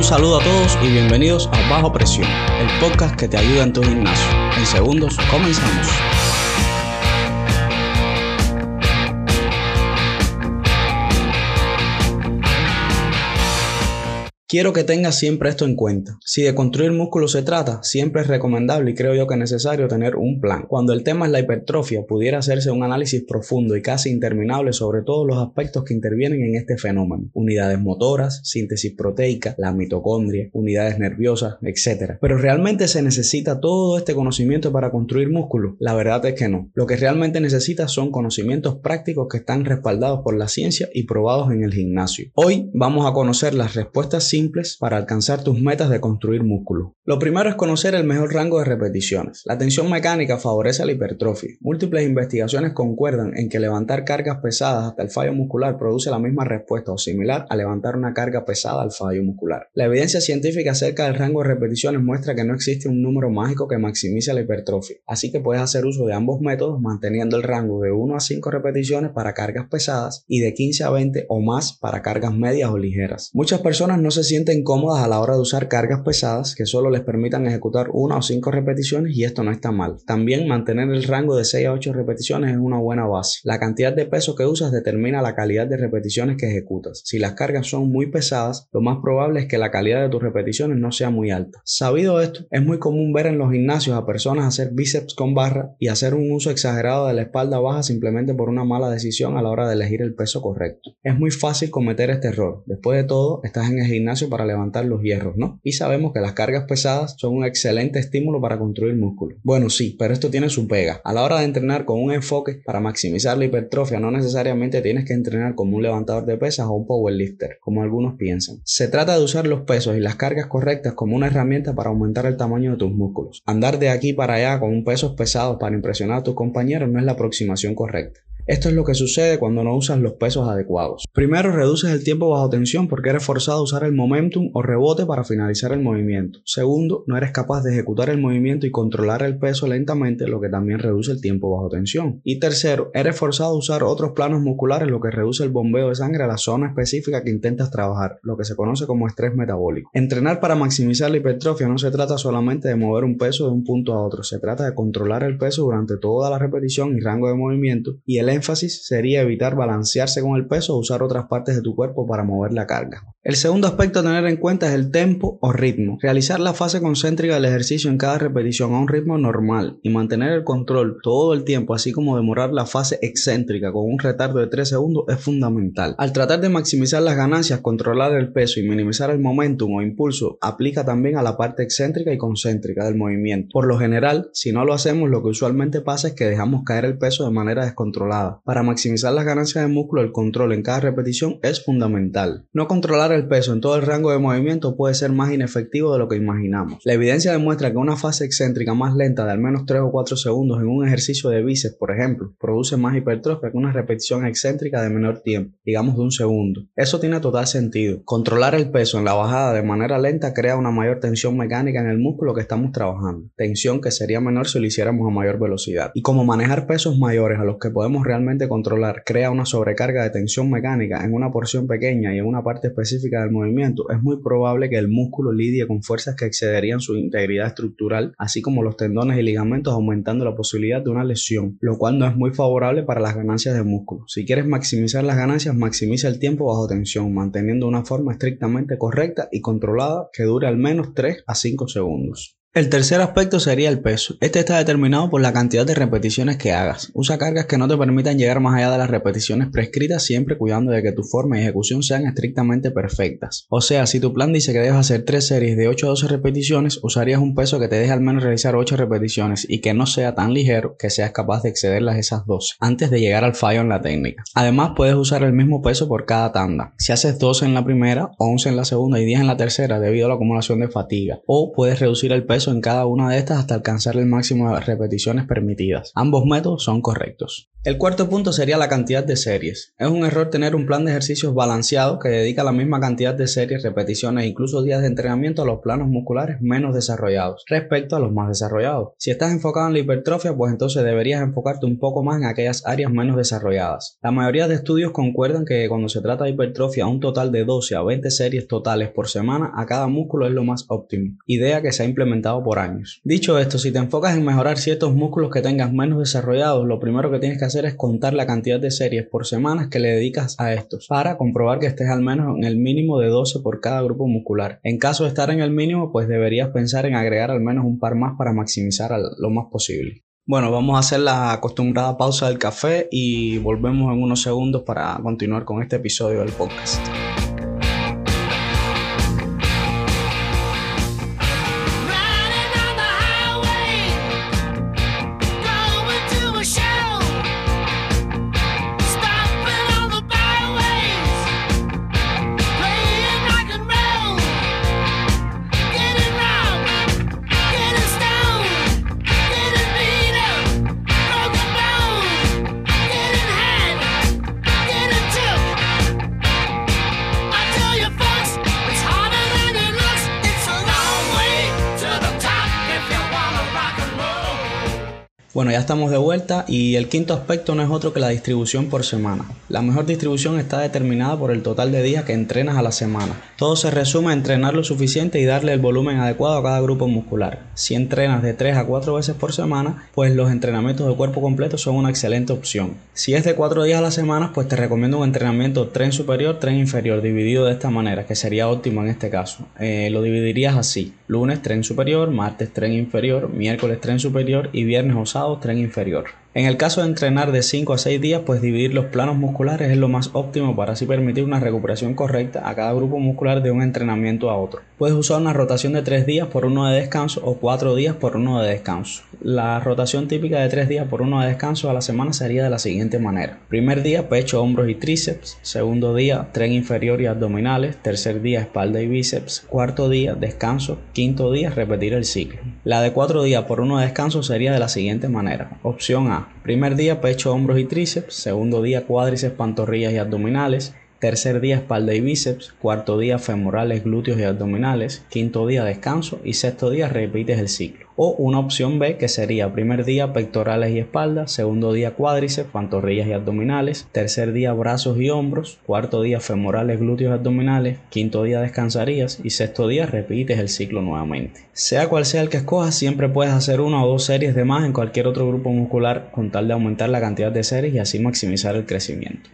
Un saludo a todos y bienvenidos a Bajo Presión, el podcast que te ayuda en tu gimnasio. En segundos, comenzamos. Quiero que tengas siempre esto en cuenta. Si de construir músculo se trata, siempre es recomendable y creo yo que es necesario tener un plan. Cuando el tema es la hipertrofia, pudiera hacerse un análisis profundo y casi interminable sobre todos los aspectos que intervienen en este fenómeno. Unidades motoras, síntesis proteica, la mitocondria, unidades nerviosas, etc. Pero realmente se necesita todo este conocimiento para construir músculo. La verdad es que no. Lo que realmente necesitas son conocimientos prácticos que están respaldados por la ciencia y probados en el gimnasio. Hoy vamos a conocer las respuestas para alcanzar tus metas de construir músculo. Lo primero es conocer el mejor rango de repeticiones. La tensión mecánica favorece la hipertrofia. Múltiples investigaciones concuerdan en que levantar cargas pesadas hasta el fallo muscular produce la misma respuesta o similar a levantar una carga pesada al fallo muscular. La evidencia científica acerca del rango de repeticiones muestra que no existe un número mágico que maximice la hipertrofia, así que puedes hacer uso de ambos métodos manteniendo el rango de 1 a 5 repeticiones para cargas pesadas y de 15 a 20 o más para cargas medias o ligeras. Muchas personas no se sienten cómodas a la hora de usar cargas pesadas que solo les permitan ejecutar una o cinco repeticiones y esto no está mal. También mantener el rango de 6 a 8 repeticiones es una buena base. La cantidad de peso que usas determina la calidad de repeticiones que ejecutas. Si las cargas son muy pesadas, lo más probable es que la calidad de tus repeticiones no sea muy alta. Sabido esto, es muy común ver en los gimnasios a personas hacer bíceps con barra y hacer un uso exagerado de la espalda baja simplemente por una mala decisión a la hora de elegir el peso correcto. Es muy fácil cometer este error. Después de todo, estás en el gimnasio para levantar los hierros, ¿no? Y sabemos que las cargas pesadas son un excelente estímulo para construir músculo. Bueno, sí, pero esto tiene su pega. A la hora de entrenar con un enfoque para maximizar la hipertrofia, no necesariamente tienes que entrenar como un levantador de pesas o un powerlifter, como algunos piensan. Se trata de usar los pesos y las cargas correctas como una herramienta para aumentar el tamaño de tus músculos. Andar de aquí para allá con un pesos pesados para impresionar a tus compañeros no es la aproximación correcta. Esto es lo que sucede cuando no usas los pesos adecuados. Primero, reduces el tiempo bajo tensión porque eres forzado a usar el momentum o rebote para finalizar el movimiento. Segundo, no eres capaz de ejecutar el movimiento y controlar el peso lentamente, lo que también reduce el tiempo bajo tensión. Y tercero, eres forzado a usar otros planos musculares, lo que reduce el bombeo de sangre a la zona específica que intentas trabajar, lo que se conoce como estrés metabólico. Entrenar para maximizar la hipertrofia no se trata solamente de mover un peso de un punto a otro, se trata de controlar el peso durante toda la repetición y rango de movimiento y el énfasis sería evitar balancearse con el peso o usar otras partes de tu cuerpo para mover la carga. El segundo aspecto a tener en cuenta es el tempo o ritmo. Realizar la fase concéntrica del ejercicio en cada repetición a un ritmo normal y mantener el control todo el tiempo, así como demorar la fase excéntrica con un retardo de 3 segundos es fundamental. Al tratar de maximizar las ganancias, controlar el peso y minimizar el momentum o impulso, aplica también a la parte excéntrica y concéntrica del movimiento. Por lo general, si no lo hacemos, lo que usualmente pasa es que dejamos caer el peso de manera descontrolada. Para maximizar las ganancias de músculo, el control en cada repetición es fundamental. No controlar el peso en todo el rango de movimiento puede ser más inefectivo de lo que imaginamos. La evidencia demuestra que una fase excéntrica más lenta de al menos 3 o 4 segundos en un ejercicio de bíceps, por ejemplo, produce más hipertrofia que una repetición excéntrica de menor tiempo, digamos de un segundo. Eso tiene total sentido. Controlar el peso en la bajada de manera lenta crea una mayor tensión mecánica en el músculo que estamos trabajando, tensión que sería menor si lo hiciéramos a mayor velocidad. Y como manejar pesos mayores a los que podemos realmente controlar crea una sobrecarga de tensión mecánica en una porción pequeña y en una parte específica del movimiento, es muy probable que el músculo lidie con fuerzas que excederían su integridad estructural, así como los tendones y ligamentos, aumentando la posibilidad de una lesión, lo cual no es muy favorable para las ganancias de músculo. Si quieres maximizar las ganancias, maximiza el tiempo bajo tensión, manteniendo una forma estrictamente correcta y controlada que dure al menos 3 a 5 segundos. El tercer aspecto sería el peso. Este está determinado por la cantidad de repeticiones que hagas. Usa cargas que no te permitan llegar más allá de las repeticiones prescritas siempre cuidando de que tu forma y ejecución sean estrictamente perfectas. O sea, si tu plan dice que debes hacer 3 series de 8 a 12 repeticiones, usarías un peso que te deje al menos realizar 8 repeticiones y que no sea tan ligero que seas capaz de excederlas esas 12 antes de llegar al fallo en la técnica. Además, puedes usar el mismo peso por cada tanda. Si haces 12 en la primera, 11 en la segunda y 10 en la tercera debido a la acumulación de fatiga. O puedes reducir el peso en cada una de estas hasta alcanzar el máximo de repeticiones permitidas. Ambos métodos son correctos. El cuarto punto sería la cantidad de series. Es un error tener un plan de ejercicios balanceado que dedica la misma cantidad de series, repeticiones e incluso días de entrenamiento a los planos musculares menos desarrollados respecto a los más desarrollados. Si estás enfocado en la hipertrofia, pues entonces deberías enfocarte un poco más en aquellas áreas menos desarrolladas. La mayoría de estudios concuerdan que cuando se trata de hipertrofia, un total de 12 a 20 series totales por semana a cada músculo es lo más óptimo, idea que se ha implementado por años. Dicho esto, si te enfocas en mejorar ciertos músculos que tengas menos desarrollados, lo primero que tienes que hacer es contar la cantidad de series por semana que le dedicas a estos para comprobar que estés al menos en el mínimo de 12 por cada grupo muscular. En caso de estar en el mínimo, pues deberías pensar en agregar al menos un par más para maximizar lo más posible. Bueno, vamos a hacer la acostumbrada pausa del café y volvemos en unos segundos para continuar con este episodio del podcast. Bueno, ya estamos de vuelta y el quinto aspecto no es otro que la distribución por semana. La mejor distribución está determinada por el total de días que entrenas a la semana. Todo se resume a entrenar lo suficiente y darle el volumen adecuado a cada grupo muscular. Si entrenas de 3 a 4 veces por semana, pues los entrenamientos de cuerpo completo son una excelente opción. Si es de 4 días a la semana, pues te recomiendo un entrenamiento tren superior, tren inferior, dividido de esta manera, que sería óptimo en este caso. Eh, lo dividirías así. Lunes tren superior, martes tren inferior, miércoles tren superior y viernes o tren inferior. En el caso de entrenar de 5 a 6 días, pues dividir los planos musculares es lo más óptimo para así permitir una recuperación correcta a cada grupo muscular de un entrenamiento a otro. Puedes usar una rotación de 3 días por uno de descanso o 4 días por uno de descanso. La rotación típica de 3 días por uno de descanso a la semana sería de la siguiente manera. Primer día pecho, hombros y tríceps. Segundo día tren inferior y abdominales. Tercer día espalda y bíceps. Cuarto día descanso. Quinto día repetir el ciclo. La de 4 días por uno de descanso sería de la siguiente manera. Opción A Primer día pecho, hombros y tríceps. Segundo día cuádriceps, pantorrillas y abdominales. Tercer día espalda y bíceps. Cuarto día femorales, glúteos y abdominales. Quinto día descanso. Y sexto día repites el ciclo o una opción B que sería primer día pectorales y espalda, segundo día cuádriceps, pantorrillas y abdominales, tercer día brazos y hombros, cuarto día femorales, glúteos y abdominales, quinto día descansarías y sexto día repites el ciclo nuevamente. Sea cual sea el que escojas, siempre puedes hacer una o dos series de más en cualquier otro grupo muscular con tal de aumentar la cantidad de series y así maximizar el crecimiento.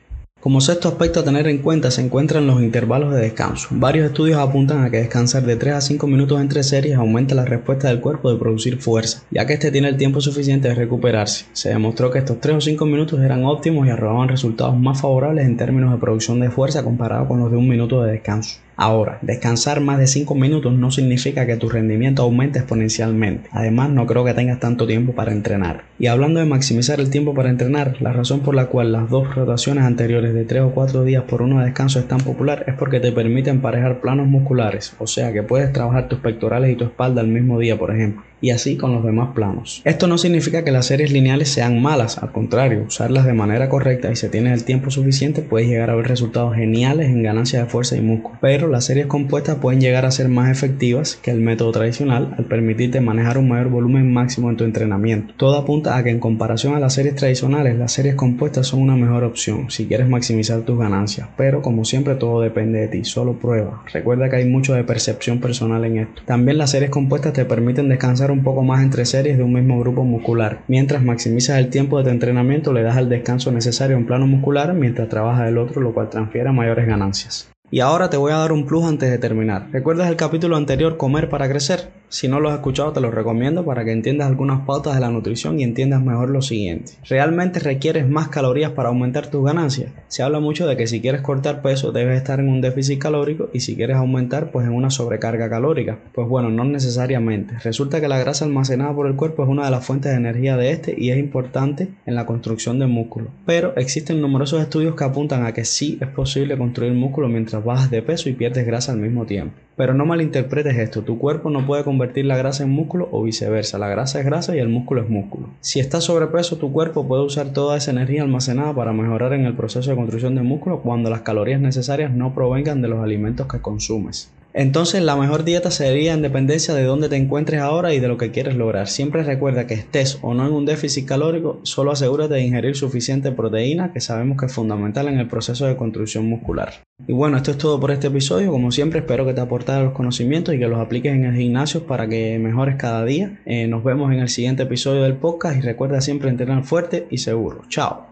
Como sexto aspecto a tener en cuenta se encuentran los intervalos de descanso. Varios estudios apuntan a que descansar de 3 a 5 minutos entre series aumenta la respuesta del cuerpo de producir fuerza, ya que este tiene el tiempo suficiente de recuperarse. Se demostró que estos 3 o 5 minutos eran óptimos y arrojaban resultados más favorables en términos de producción de fuerza comparado con los de un minuto de descanso. Ahora, descansar más de 5 minutos no significa que tu rendimiento aumente exponencialmente. Además, no creo que tengas tanto tiempo para entrenar. Y hablando de maximizar el tiempo para entrenar, la razón por la cual las dos rotaciones anteriores de 3 o 4 días por uno de descanso es tan popular es porque te permite emparejar planos musculares, o sea que puedes trabajar tus pectorales y tu espalda al mismo día, por ejemplo y así con los demás planos. Esto no significa que las series lineales sean malas, al contrario, usarlas de manera correcta y si tienes el tiempo suficiente puedes llegar a ver resultados geniales en ganancia de fuerza y músculo. Pero las series compuestas pueden llegar a ser más efectivas que el método tradicional al permitirte manejar un mayor volumen máximo en tu entrenamiento. Todo apunta a que en comparación a las series tradicionales, las series compuestas son una mejor opción si quieres maximizar tus ganancias, pero como siempre todo depende de ti, solo prueba. Recuerda que hay mucho de percepción personal en esto. También las series compuestas te permiten descansar un poco más entre series de un mismo grupo muscular. Mientras maximizas el tiempo de tu entrenamiento, le das el descanso necesario en plano muscular mientras trabaja el otro, lo cual transfiere mayores ganancias. Y ahora te voy a dar un plus antes de terminar. ¿Recuerdas el capítulo anterior Comer para crecer? Si no lo has escuchado te lo recomiendo para que entiendas algunas pautas de la nutrición y entiendas mejor lo siguiente. ¿Realmente requieres más calorías para aumentar tus ganancias? Se habla mucho de que si quieres cortar peso debes estar en un déficit calórico y si quieres aumentar pues en una sobrecarga calórica. Pues bueno, no necesariamente. Resulta que la grasa almacenada por el cuerpo es una de las fuentes de energía de este y es importante en la construcción de músculo. Pero existen numerosos estudios que apuntan a que sí es posible construir músculo mientras bajas de peso y pierdes grasa al mismo tiempo. Pero no malinterpretes esto, tu cuerpo no puede convertir la grasa en músculo o viceversa, la grasa es grasa y el músculo es músculo. Si estás sobrepeso, tu cuerpo puede usar toda esa energía almacenada para mejorar en el proceso de construcción de músculo cuando las calorías necesarias no provengan de los alimentos que consumes. Entonces la mejor dieta sería en dependencia de dónde te encuentres ahora y de lo que quieres lograr. Siempre recuerda que estés o no en un déficit calórico, solo asegúrate de ingerir suficiente proteína que sabemos que es fundamental en el proceso de construcción muscular. Y bueno, esto es todo por este episodio. Como siempre, espero que te aporte los conocimientos y que los apliques en el gimnasio para que mejores cada día. Eh, nos vemos en el siguiente episodio del podcast y recuerda siempre entrenar fuerte y seguro. Chao.